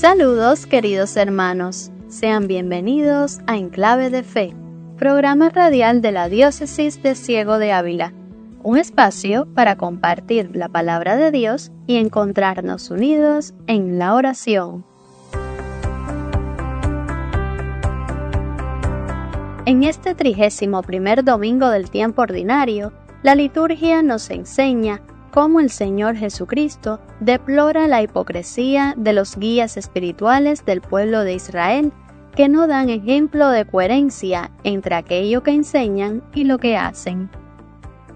Saludos queridos hermanos, sean bienvenidos a Enclave de Fe, programa radial de la Diócesis de Ciego de Ávila, un espacio para compartir la palabra de Dios y encontrarnos unidos en la oración. En este trigésimo primer domingo del tiempo ordinario, la liturgia nos enseña cómo el Señor Jesucristo deplora la hipocresía de los guías espirituales del pueblo de Israel, que no dan ejemplo de coherencia entre aquello que enseñan y lo que hacen.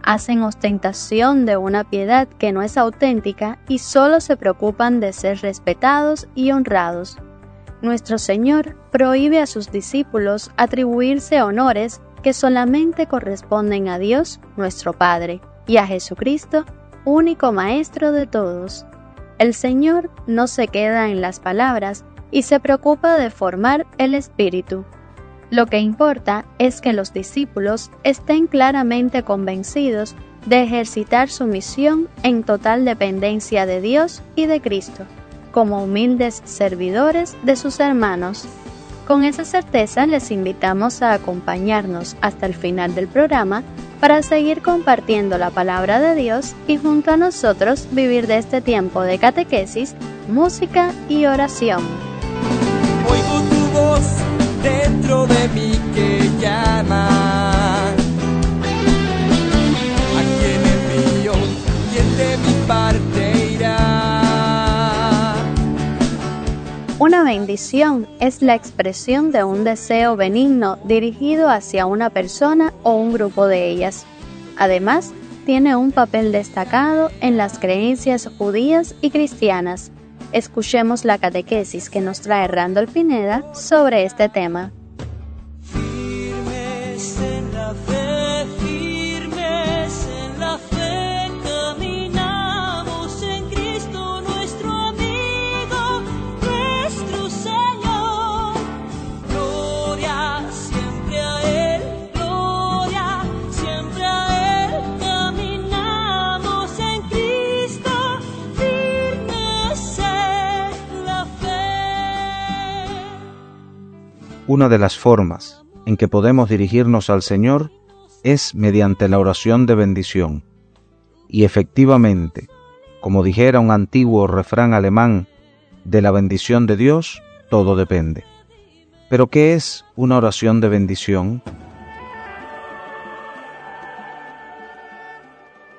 Hacen ostentación de una piedad que no es auténtica y solo se preocupan de ser respetados y honrados. Nuestro Señor prohíbe a sus discípulos atribuirse honores que solamente corresponden a Dios, nuestro Padre, y a Jesucristo, único Maestro de todos. El Señor no se queda en las palabras y se preocupa de formar el espíritu. Lo que importa es que los discípulos estén claramente convencidos de ejercitar su misión en total dependencia de Dios y de Cristo, como humildes servidores de sus hermanos. Con esa certeza les invitamos a acompañarnos hasta el final del programa para seguir compartiendo la palabra de Dios y junto a nosotros vivir de este tiempo de catequesis, música y oración. Oigo tu voz dentro de mí que llama. ¿A de mi parte Una bendición es la expresión de un deseo benigno dirigido hacia una persona o un grupo de ellas. Además, tiene un papel destacado en las creencias judías y cristianas. Escuchemos la catequesis que nos trae Randall Pineda sobre este tema. Una de las formas en que podemos dirigirnos al Señor es mediante la oración de bendición. Y efectivamente, como dijera un antiguo refrán alemán, de la bendición de Dios todo depende. Pero ¿qué es una oración de bendición?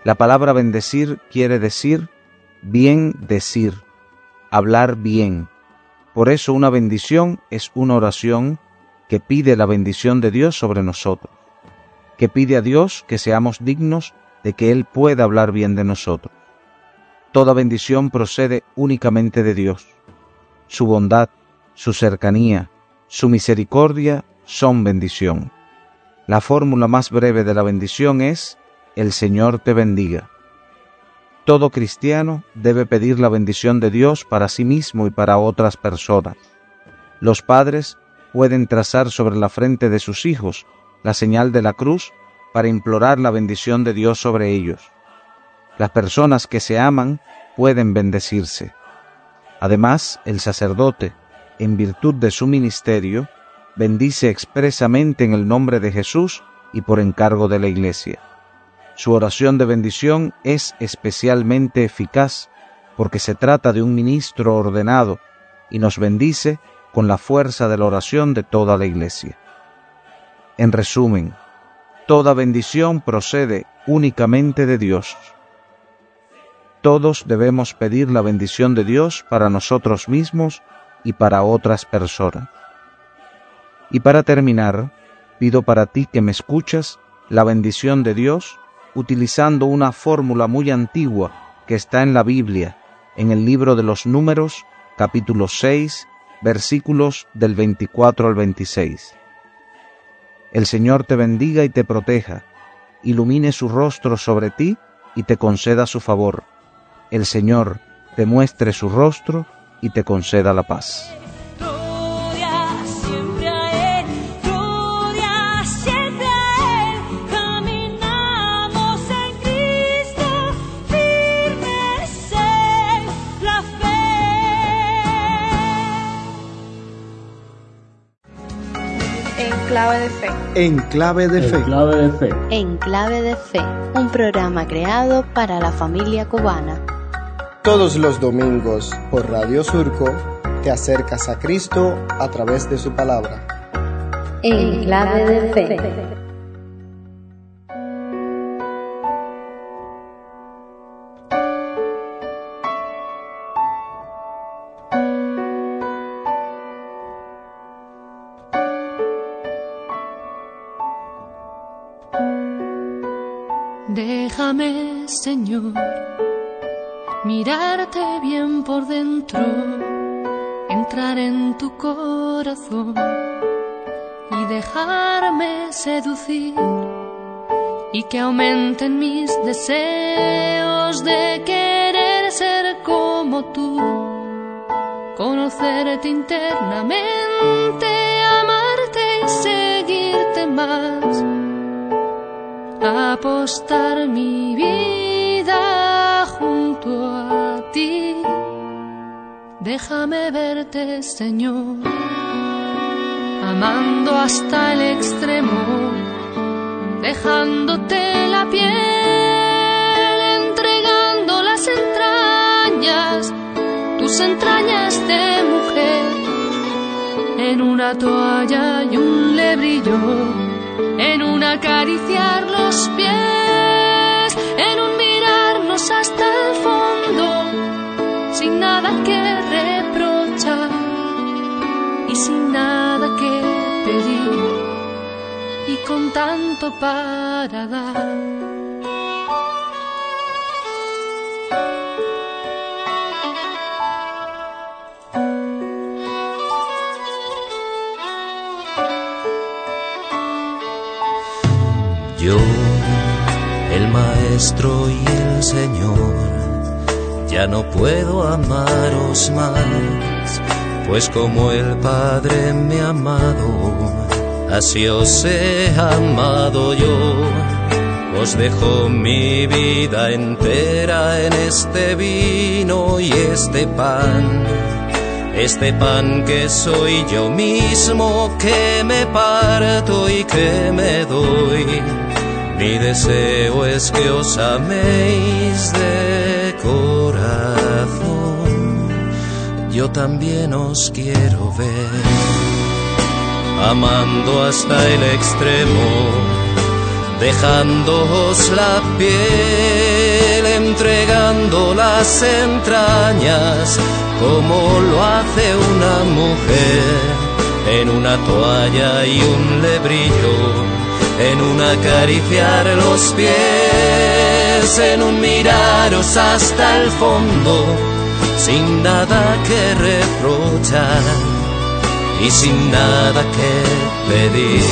La palabra bendecir quiere decir bien decir, hablar bien. Por eso una bendición es una oración que pide la bendición de Dios sobre nosotros, que pide a Dios que seamos dignos de que Él pueda hablar bien de nosotros. Toda bendición procede únicamente de Dios. Su bondad, su cercanía, su misericordia son bendición. La fórmula más breve de la bendición es, el Señor te bendiga. Todo cristiano debe pedir la bendición de Dios para sí mismo y para otras personas. Los padres pueden trazar sobre la frente de sus hijos la señal de la cruz para implorar la bendición de Dios sobre ellos. Las personas que se aman pueden bendecirse. Además, el sacerdote, en virtud de su ministerio, bendice expresamente en el nombre de Jesús y por encargo de la Iglesia. Su oración de bendición es especialmente eficaz porque se trata de un ministro ordenado y nos bendice con la fuerza de la oración de toda la Iglesia. En resumen, toda bendición procede únicamente de Dios. Todos debemos pedir la bendición de Dios para nosotros mismos y para otras personas. Y para terminar, pido para ti que me escuchas la bendición de Dios utilizando una fórmula muy antigua que está en la Biblia, en el libro de los números, capítulo 6, versículos del 24 al 26. El Señor te bendiga y te proteja, ilumine su rostro sobre ti y te conceda su favor. El Señor te muestre su rostro y te conceda la paz. Clave de fe. En clave de fe. En clave de fe. En clave de fe, un programa creado para la familia cubana. Todos los domingos por Radio Surco te acercas a Cristo a través de su palabra. En clave de fe. Mirarte bien por dentro, entrar en tu corazón y dejarme seducir y que aumenten mis deseos de querer ser como tú, conocerte internamente, amarte y seguirte más apostar mi vida Déjame verte, Señor, amando hasta el extremo, dejándote la piel, entregando las entrañas, tus entrañas de mujer, en una toalla y un lebrillo en un acariciar los pies, sin nada que reprochar y sin nada que pedir y con tanto para dar. Yo, el maestro y el Señor, ya no puedo amaros más, pues como el Padre me ha amado, así os he amado yo. Os dejo mi vida entera en este vino y este pan este pan que soy yo mismo, que me parto y que me doy. Mi deseo es que os améis de corazón. Yo también os quiero ver, amando hasta el extremo, dejándoos la piel, entregando las entrañas como lo hace una mujer en una toalla y un lebrillo, en un acariciar los pies, en un miraros hasta el fondo, sin nada que reprochar y sin nada que pedir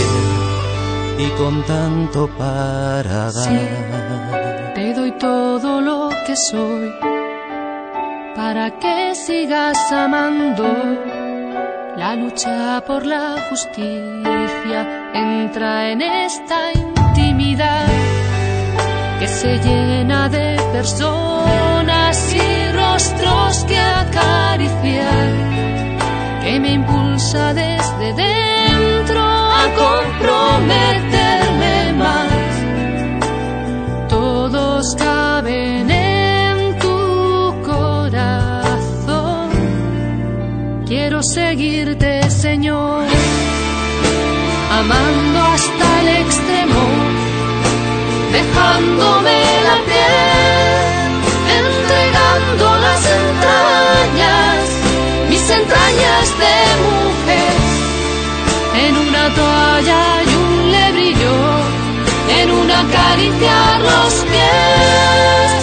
y con tanto para dar. te doy todo lo que soy para que sigas amando. La lucha por la justicia entra en esta intimidad que se llena de personas y rostros que acariciar, que me impulsa desde dentro a comprometerme más. Todos caben en tu corazón. Quiero seguirte, Señor, amando hasta el extremo, dejándome acariciar los pies,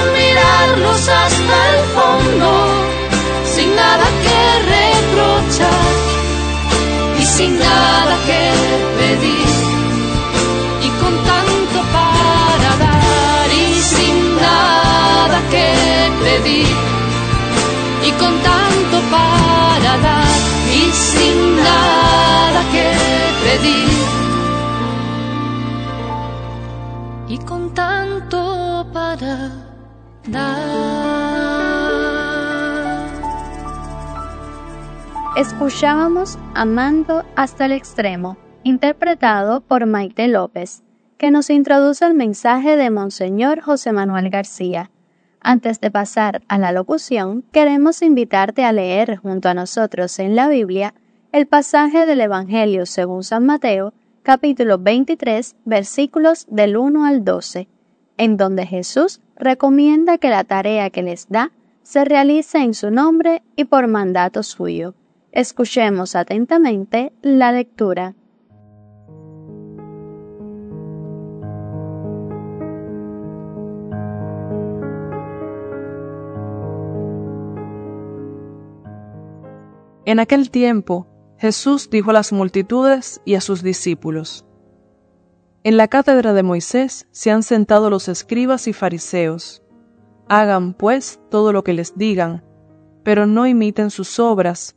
un mirarlos hasta el fondo, sin nada que reprochar y sin nada que pedir. Y con tanto para dar y sin nada que pedir. Y con tanto para dar y sin nada que pedir Escuchábamos Amando hasta el extremo, interpretado por Maite López, que nos introduce el mensaje de Monseñor José Manuel García. Antes de pasar a la locución, queremos invitarte a leer junto a nosotros en la Biblia el pasaje del Evangelio según San Mateo, capítulo 23, versículos del 1 al 12, en donde Jesús recomienda que la tarea que les da se realice en su nombre y por mandato suyo. Escuchemos atentamente la lectura. En aquel tiempo, Jesús dijo a las multitudes y a sus discípulos, En la cátedra de Moisés se han sentado los escribas y fariseos. Hagan, pues, todo lo que les digan, pero no imiten sus obras,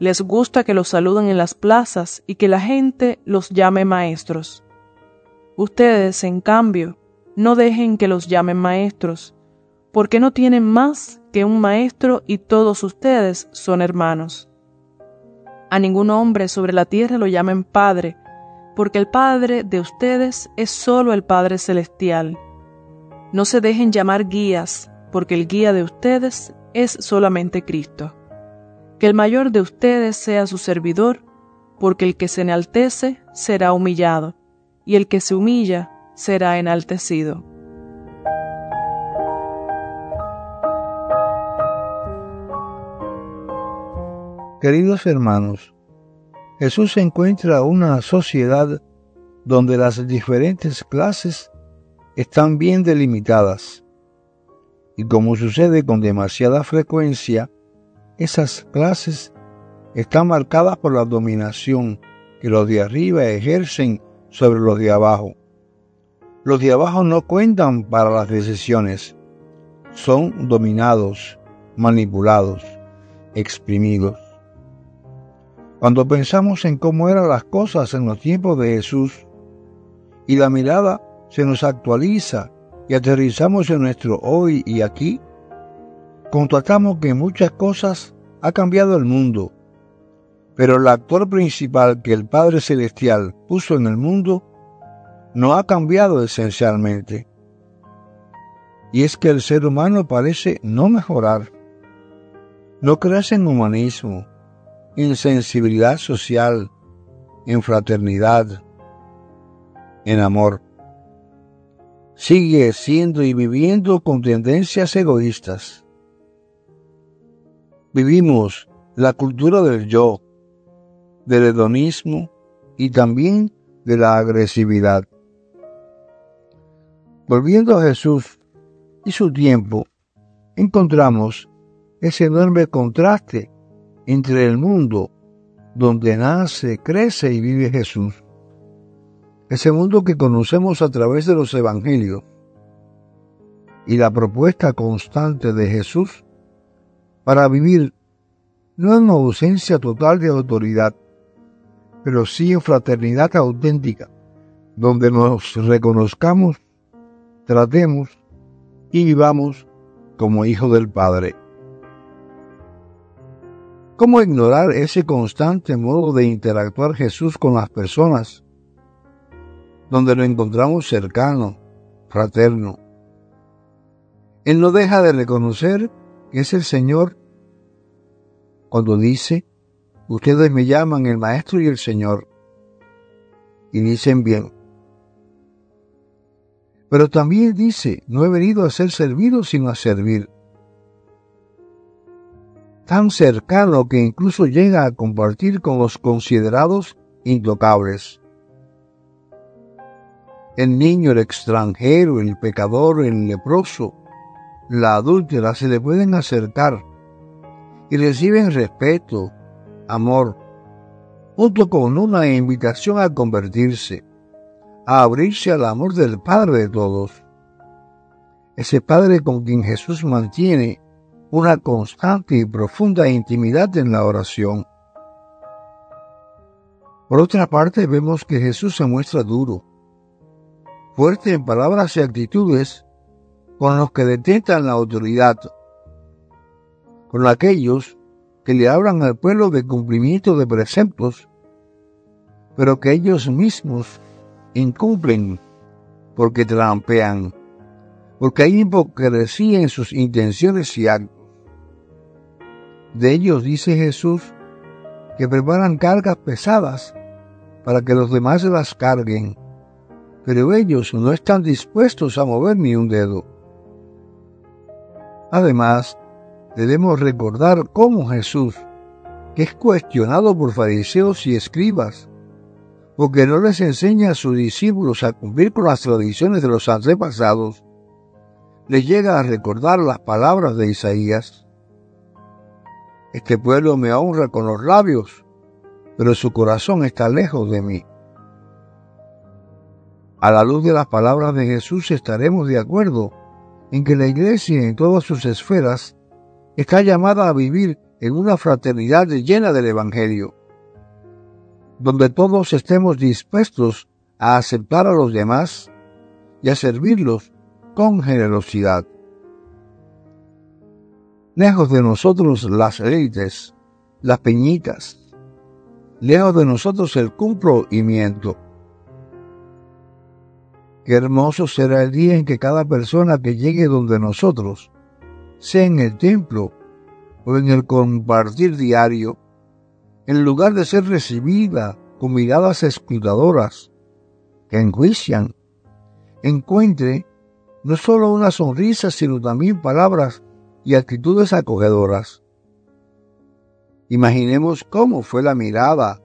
Les gusta que los saluden en las plazas y que la gente los llame maestros. Ustedes, en cambio, no dejen que los llamen maestros, porque no tienen más que un maestro y todos ustedes son hermanos. A ningún hombre sobre la tierra lo llamen Padre, porque el Padre de ustedes es solo el Padre Celestial. No se dejen llamar guías, porque el guía de ustedes es solamente Cristo. Que el mayor de ustedes sea su servidor, porque el que se enaltece será humillado, y el que se humilla será enaltecido. Queridos hermanos, Jesús encuentra una sociedad donde las diferentes clases están bien delimitadas. Y como sucede con demasiada frecuencia, esas clases están marcadas por la dominación que los de arriba ejercen sobre los de abajo. Los de abajo no cuentan para las decisiones, son dominados, manipulados, exprimidos. Cuando pensamos en cómo eran las cosas en los tiempos de Jesús y la mirada se nos actualiza y aterrizamos en nuestro hoy y aquí, constatamos que muchas cosas ha cambiado el mundo, pero el actor principal que el Padre Celestial puso en el mundo no ha cambiado esencialmente. Y es que el ser humano parece no mejorar, no crece en humanismo, en sensibilidad social, en fraternidad, en amor. Sigue siendo y viviendo con tendencias egoístas. Vivimos la cultura del yo, del hedonismo y también de la agresividad. Volviendo a Jesús y su tiempo, encontramos ese enorme contraste entre el mundo donde nace, crece y vive Jesús. Ese mundo que conocemos a través de los evangelios y la propuesta constante de Jesús para vivir no en ausencia total de autoridad, pero sí en fraternidad auténtica, donde nos reconozcamos, tratemos y vivamos como hijos del Padre. ¿Cómo ignorar ese constante modo de interactuar Jesús con las personas, donde lo encontramos cercano, fraterno? Él no deja de reconocer que es el Señor cuando dice, ustedes me llaman el Maestro y el Señor, y dicen bien. Pero también dice, no he venido a ser servido sino a servir tan cercano que incluso llega a compartir con los considerados intocables. El niño, el extranjero, el pecador, el leproso, la adúltera se le pueden acercar y reciben respeto, amor, junto con una invitación a convertirse, a abrirse al amor del Padre de todos. Ese Padre con quien Jesús mantiene una constante y profunda intimidad en la oración. Por otra parte, vemos que Jesús se muestra duro, fuerte en palabras y actitudes con los que detentan la autoridad, con aquellos que le hablan al pueblo de cumplimiento de preceptos, pero que ellos mismos incumplen porque trampean, porque hay hipocresía en sus intenciones y actos. De ellos dice Jesús que preparan cargas pesadas para que los demás las carguen, pero ellos no están dispuestos a mover ni un dedo. Además, debemos recordar cómo Jesús, que es cuestionado por fariseos y escribas, porque no les enseña a sus discípulos a cumplir con las tradiciones de los antepasados, les llega a recordar las palabras de Isaías. Este pueblo me honra con los labios, pero su corazón está lejos de mí. A la luz de las palabras de Jesús estaremos de acuerdo en que la Iglesia en todas sus esferas está llamada a vivir en una fraternidad llena del Evangelio, donde todos estemos dispuestos a aceptar a los demás y a servirlos con generosidad. Lejos de nosotros las élites, las peñitas, lejos de nosotros el cumplimiento. Qué hermoso será el día en que cada persona que llegue donde nosotros, sea en el templo o en el compartir diario, en lugar de ser recibida con miradas escrutadoras que enjuician, encuentre no solo una sonrisa, sino también palabras y actitudes acogedoras. Imaginemos cómo fue la mirada,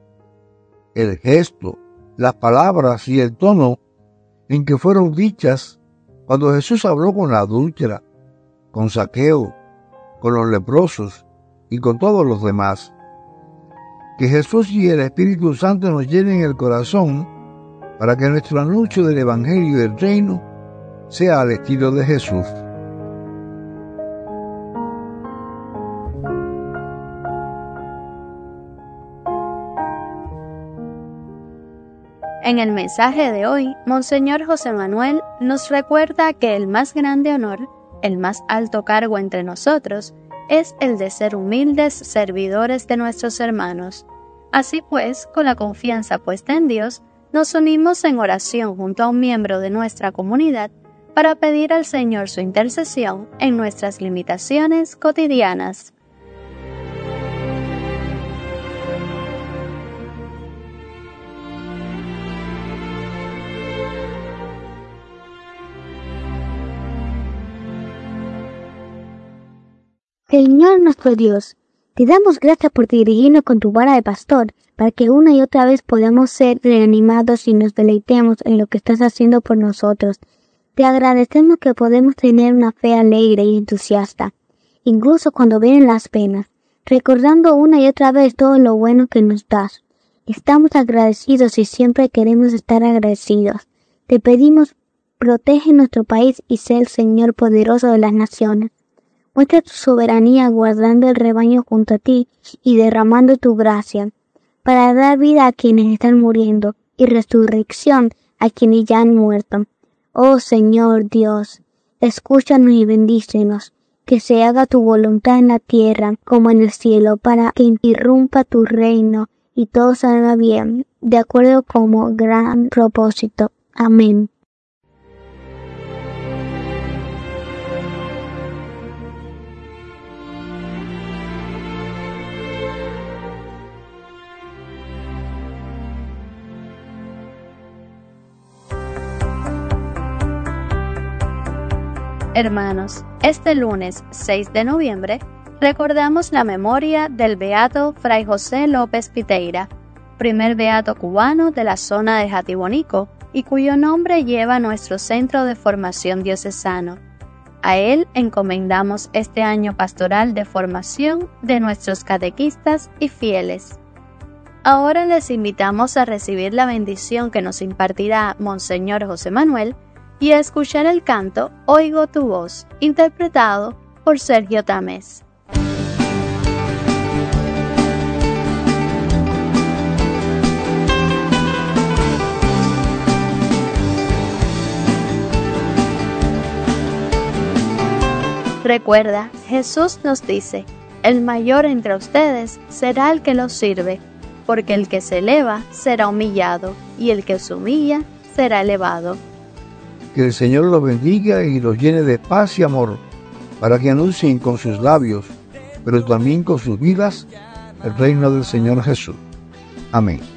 el gesto, las palabras y el tono en que fueron dichas cuando Jesús habló con la adúltera, con Saqueo, con los leprosos y con todos los demás. Que Jesús y el Espíritu Santo nos llenen el corazón para que nuestro anuncio del Evangelio y del Reino sea al estilo de Jesús. En el mensaje de hoy, Monseñor José Manuel nos recuerda que el más grande honor, el más alto cargo entre nosotros, es el de ser humildes servidores de nuestros hermanos. Así pues, con la confianza puesta en Dios, nos unimos en oración junto a un miembro de nuestra comunidad para pedir al Señor su intercesión en nuestras limitaciones cotidianas. Señor nuestro Dios, te damos gracias por dirigirnos con tu vara de pastor, para que una y otra vez podamos ser reanimados y nos deleitemos en lo que estás haciendo por nosotros. Te agradecemos que podemos tener una fe alegre y entusiasta, incluso cuando vienen las penas, recordando una y otra vez todo lo bueno que nos das. Estamos agradecidos y siempre queremos estar agradecidos. Te pedimos, protege nuestro país y sé el Señor poderoso de las naciones. Muestra tu soberanía guardando el rebaño junto a ti y derramando tu gracia, para dar vida a quienes están muriendo y resurrección a quienes ya han muerto. Oh Señor Dios, escúchanos y bendícenos, que se haga tu voluntad en la tierra como en el cielo, para que irrumpa tu reino y todo salga bien, de acuerdo como gran propósito. Amén. Hermanos, este lunes 6 de noviembre recordamos la memoria del beato Fray José López Piteira, primer beato cubano de la zona de Jatibonico y cuyo nombre lleva nuestro centro de formación diocesano. A él encomendamos este año pastoral de formación de nuestros catequistas y fieles. Ahora les invitamos a recibir la bendición que nos impartirá Monseñor José Manuel y a escuchar el canto Oigo tu voz, interpretado por Sergio Tamés. Recuerda, Jesús nos dice, el mayor entre ustedes será el que los sirve, porque el que se eleva será humillado, y el que se humilla será elevado. Que el Señor los bendiga y los llene de paz y amor, para que anuncien con sus labios, pero también con sus vidas, el reino del Señor Jesús. Amén.